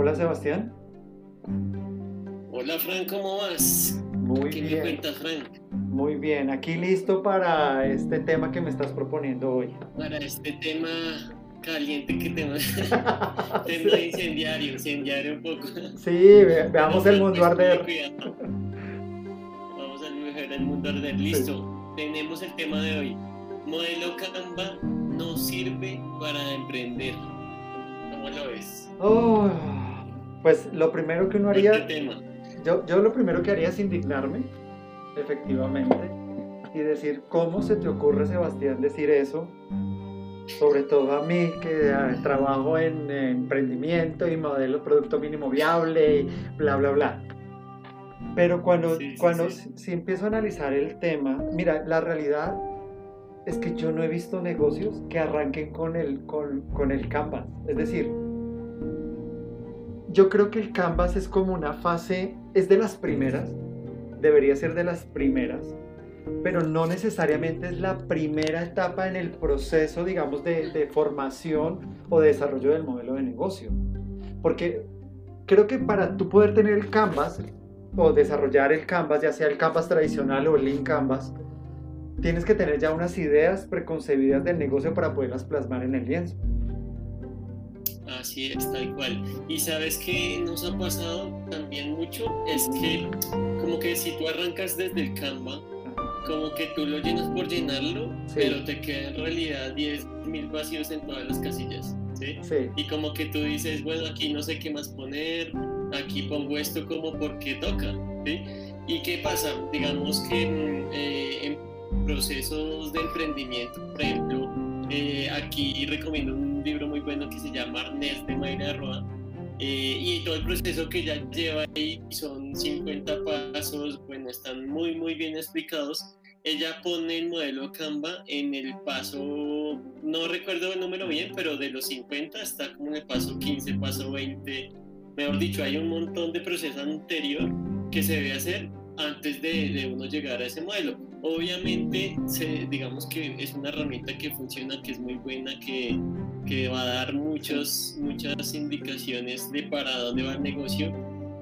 Hola Sebastián. Hola Frank, ¿cómo vas? Muy ¿Qué bien. me cuentas, Frank? Muy bien, aquí listo para este tema que me estás proponiendo hoy. Para este tema caliente que tenemos, tema incendiario, incendiario un poco. Sí, ve- veamos el mundo arder. Vamos a ver el mundo arder. Listo, tenemos el tema de hoy. Modelo Canva no sirve para emprender. ¿Cómo lo ves? Oh, pues lo primero que uno haría, tema. yo, yo lo primero que haría es indignarme, efectivamente, y decir, ¿cómo se te ocurre, Sebastián, decir eso? Sobre todo a mí, que ah, trabajo en emprendimiento y modelo producto mínimo viable y bla, bla, bla. Pero cuando, Sí, sí, cuando sí. si, si empiezo a analizar el tema, mira, la realidad es que yo no he visto negocios que arranquen con el, con, el Canvas. Es decir, yo creo que el Canvas es como una fase, es de las primeras, debería ser de las primeras, pero no necesariamente es la primera etapa en el proceso, digamos, de, de formación o de desarrollo del modelo de negocio. Porque creo que para tú poder tener el Canvas o desarrollar el Canvas, ya sea el Canvas tradicional o el Lean Canvas, tienes que tener ya unas ideas preconcebidas del negocio para poderlas plasmar en el lienzo. Así es, tal cual. Y sabes que nos ha pasado también mucho, es que como que si tú arrancas desde el Canva, como que tú lo llenas por llenarlo, Sí. pero te queda en realidad 10.000 vacíos en todas las casillas, ¿sí? Sí, Y como que tú dices, bueno, aquí no sé qué más poner, aquí pongo esto como porque toca, ¿sí? ¿Y qué pasa? Digamos que mm, eh, en procesos de emprendimiento, por ejemplo, eh, aquí recomiendo un libro muy bueno que se llama Arnés de Mayra Roa, eh, y todo el proceso que ella lleva ahí son 50 pasos, bueno, están muy, muy bien explicados. Ella pone el modelo Canva en el paso, no recuerdo el número bien, pero de los 50 está como en el paso 15, paso 20. Mejor dicho, hay un montón de proceso anterior que se debe hacer antes de, de uno llegar a ese modelo. Obviamente, se, digamos que es una herramienta que funciona, que es muy buena, que, que va a dar muchos, muchas indicaciones de para dónde va el negocio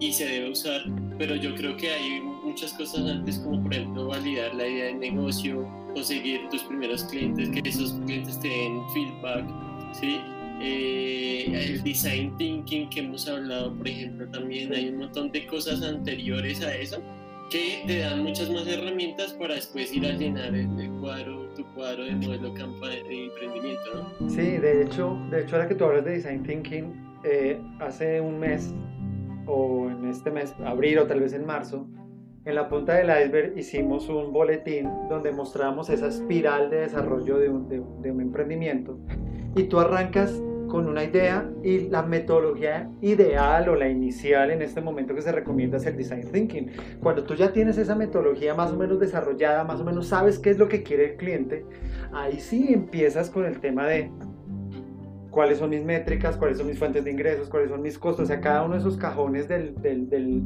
y se debe usar, pero yo creo que hay muchas cosas antes, como por ejemplo validar la idea de negocio, conseguir tus primeros clientes, que esos clientes te den feedback, ¿sí? Eh, el design thinking que hemos hablado, por ejemplo, también hay un montón de cosas anteriores a eso que te dan muchas más herramientas para después ir a llenar el, cuadro, tu cuadro de modelo de emprendimiento, ¿no? sí, de hecho, de hecho ahora que tú hablas de Design Thinking, eh, hace un mes o en este mes, abril o tal vez en marzo, en la punta del iceberg hicimos un boletín donde mostramos esa espiral de desarrollo de un, de de un emprendimiento y tú arrancas con una idea y la metodología ideal o la inicial en este momento que se recomienda es el design thinking. Cuando tú ya tienes esa metodología más o menos desarrollada, más o menos sabes qué es lo que quiere el cliente, ahí sí empiezas con el tema de cuáles son mis métricas, cuáles son mis fuentes de ingresos, cuáles son mis costos, o sea, cada uno de esos cajones del,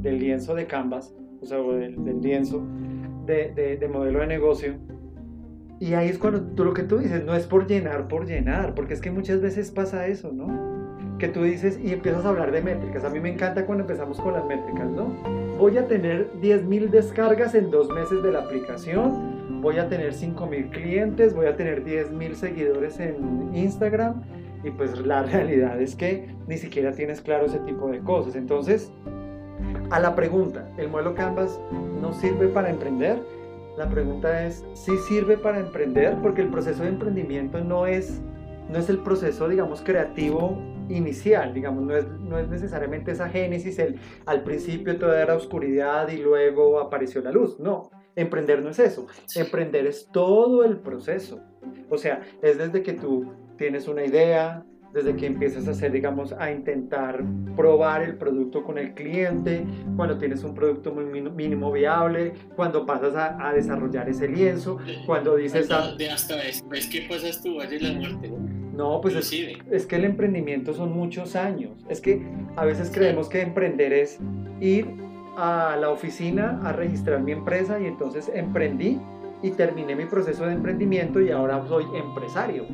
lienzo de Canvas, o sea, del, lienzo de modelo de negocio. Y ahí es cuando tú lo que tú dices, no es por llenar, por llenar, porque es que muchas veces pasa eso, ¿no? Que tú dices y empiezas a hablar de métricas. A mí me encanta cuando empezamos con las métricas, ¿no? Voy a tener 10.000 descargas en dos meses de la aplicación, voy a tener 5.000 clientes, voy a tener 10.000 seguidores en Instagram y pues la realidad es que ni siquiera tienes claro ese tipo de cosas. Entonces, a la pregunta, ¿el modelo Canvas no sirve para emprender? La pregunta es, ¿sí sirve para emprender? Porque el proceso de emprendimiento no es, no es el proceso, digamos, creativo inicial, digamos, no es, no es necesariamente esa génesis, el, al principio todo era oscuridad y luego apareció la luz, no. Emprender no es eso, emprender es todo el proceso. O sea, es desde que tú tienes una idea, desde que empiezas a hacer, digamos, a intentar probar el producto con el cliente, cuando tienes un producto muy mínimo viable, cuando pasas a, a desarrollar ese lienzo, cuando dices, Hasta, de hasta después que pasas tu valle la muerte, ¿no? no, pues es, es que el emprendimiento son muchos años. Es que a veces creemos que emprender es ir a la oficina a registrar mi empresa y entonces emprendí y terminé mi proceso de emprendimiento y ahora soy empresario.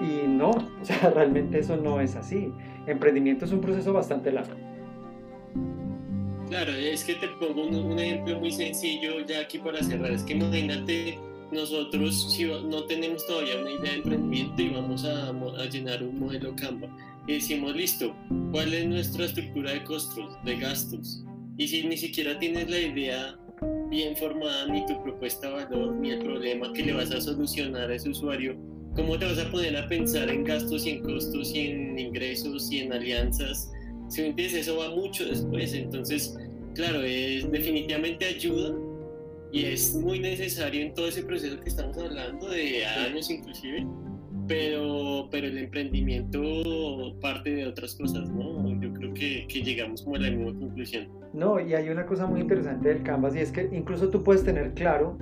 Y no, o sea, realmente eso no es así. Emprendimiento es un proceso bastante largo. Claro, es que te pongo un, ejemplo muy sencillo ya aquí para cerrar. Es que imagínate nosotros si no tenemos todavía una idea de emprendimiento y vamos a, a llenar un modelo Canva y decimos, listo, ¿cuál es nuestra estructura de costos, de gastos? Y si ni siquiera tienes la idea bien formada, ni tu propuesta de valor, ni el problema que le vas a solucionar a ese usuario, ¿cómo te vas a poner a pensar en gastos y en costos y en ingresos y en alianzas? Si me entiendes, eso va mucho después. Entonces, claro, es, definitivamente ayuda y es muy necesario en todo ese proceso que estamos hablando, de años inclusive, pero, pero el emprendimiento parte de otras cosas, ¿no? Yo creo que, que, llegamos como a la misma conclusión. No, y hay una cosa muy interesante del Canvas y es que incluso tú puedes tener claro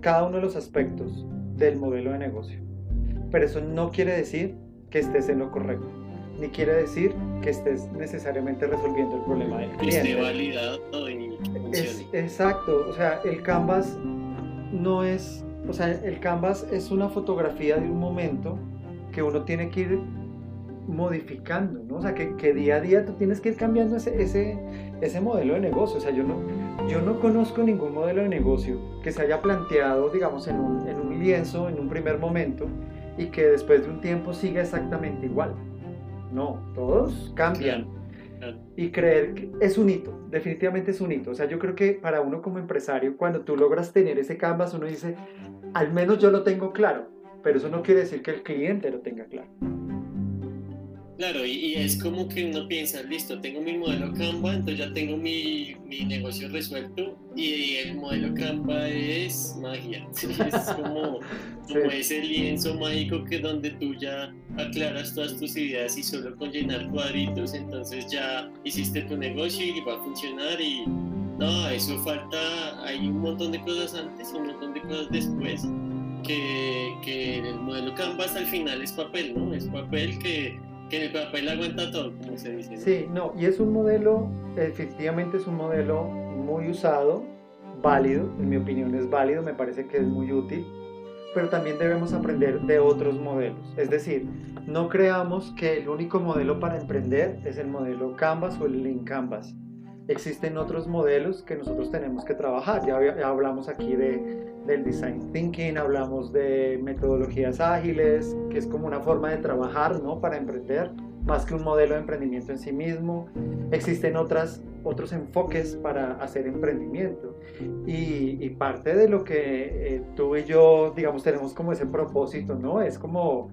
cada uno de los aspectos del modelo de negocio, pero eso no quiere decir que estés en lo correcto, ni quiere decir que estés necesariamente resolviendo el problema del cliente. Que esté validado y es, Exacto, o sea, el Canvas no es o sea, el canvas es una fotografía de un momento que uno tiene que ir modificando, ¿no? O sea, que, día a día tú tienes que ir cambiando ese, ese, ese modelo de negocio. O sea, yo no, yo no conozco ningún modelo de negocio que se haya planteado, digamos, en un, en un lienzo, en un primer momento, y que después de un tiempo siga exactamente igual. No, todos cambian. Y creer que es un hito, definitivamente es un hito. O sea, yo creo que para uno como empresario, cuando tú logras tener ese canvas, uno dice, al menos yo lo tengo claro, pero eso no quiere decir que el cliente lo tenga claro. Claro, y, es como que uno piensa, listo, tengo mi modelo Canva, entonces ya tengo mi, mi negocio resuelto y el modelo Canva es magia. Es como, como ese lienzo mágico que donde tú ya aclaras todas tus ideas y solo con llenar cuadritos, entonces ya hiciste tu negocio y va a funcionar y no, eso falta, hay un montón de cosas antes y un montón de cosas después. Que, que el modelo Canvas al final es papel, ¿no? Es papel que que el papel aguanta todo, como se dice. Sí, no, y es un modelo, efectivamente es un modelo muy usado, válido, en mi opinión es válido, me parece que es muy útil, pero también debemos aprender de otros modelos. Es decir, no creamos que el único modelo para emprender es el modelo Canvas o el Lean Canvas. Existen otros modelos que nosotros tenemos que trabajar. Ya, ya hablamos aquí de del design thinking, hablamos de metodologías ágiles, que es como una forma de trabajar, ¿no? Para emprender, más que un modelo de emprendimiento en sí mismo. Existen otras, otros enfoques para hacer emprendimiento. Y, parte de lo que eh, tú y yo, digamos, tenemos como ese propósito, ¿no? Es como,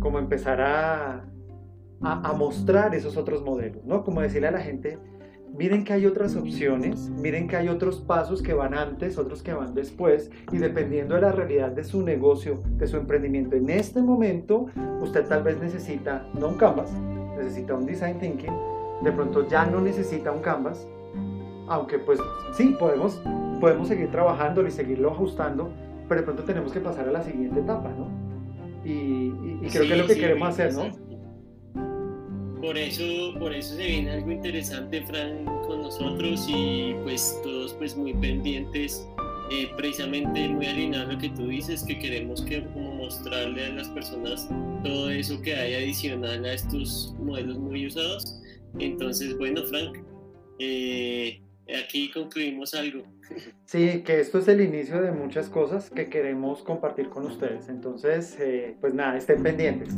como empezar a, a, a mostrar esos otros modelos, ¿no? Como decirle a la gente, miren que hay otras opciones, miren que hay otros pasos que van antes, otros que van después, y dependiendo de la realidad de su negocio, de su emprendimiento, en este momento usted tal vez necesita, no un canvas, necesita un design thinking, de pronto ya no necesita un canvas, aunque pues sí, podemos, podemos seguir trabajando y seguirlo ajustando, pero de pronto tenemos que pasar a la siguiente etapa, ¿no? Y, creo que es lo que queremos hacer, ¿no? Por eso, por eso se viene algo interesante, Frank, con nosotros y pues todos pues muy pendientes, eh, precisamente muy alineado a lo que tú dices, que queremos que como mostrarle a las personas todo eso que hay adicional a estos modelos muy usados. Entonces, bueno, Frank, eh, aquí concluimos algo. Sí, que esto es el inicio de muchas cosas que queremos compartir con ustedes. Entonces, eh, pues nada, estén pendientes.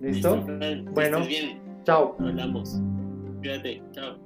¿Listo? bueno, bien. Chao. Hablamos. Cuídate. Chao.